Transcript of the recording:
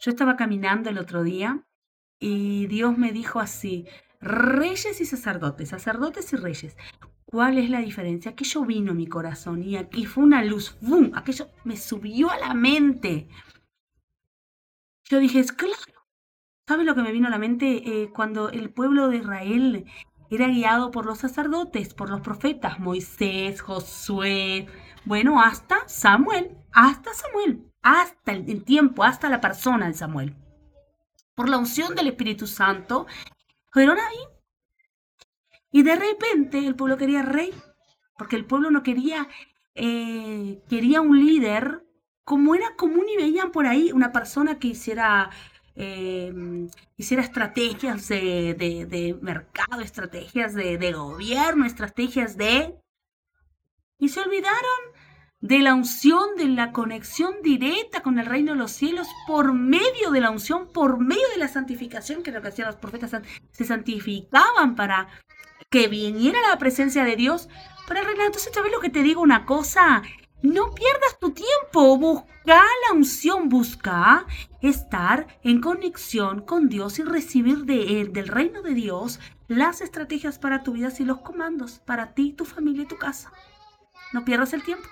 Yo estaba caminando el otro día y Dios me dijo así, reyes y sacerdotes, sacerdotes y reyes. ¿Cuál es la diferencia? Aquello vino a mi corazón y aquí fue una luz, ¡bum! Aquello me subió a la mente. Yo dije, es claro. ¿Sabes lo que me vino a la mente eh, cuando el pueblo de Israel era guiado por los sacerdotes, por los profetas, Moisés, Josué, bueno, hasta Samuel, hasta Samuel, hasta el, tiempo, hasta la persona de Samuel. Por la unción del Espíritu Santo, fueron ahí. Y de repente el pueblo quería rey, porque el pueblo no quería, eh, quería un líder, como era común y veían por ahí una persona que hiciera eh, hiciera estrategias de, mercado, estrategias de, gobierno, estrategias de... Y se olvidaron de la unción, de la conexión directa con el reino de los cielos por medio de la unción, por medio de la santificación, que es lo que hacían los profetas, se santificaban para que viniera la presencia de Dios para el reino. Entonces, ¿sabes lo que te digo? Una cosa, no pierdas tu tiempo, busca la unción, busca estar en conexión con Dios y recibir de Él, del reino de Dios, las estrategias para tu vida y los comandos para ti, tu familia y tu casa. No pierdas el tiempo.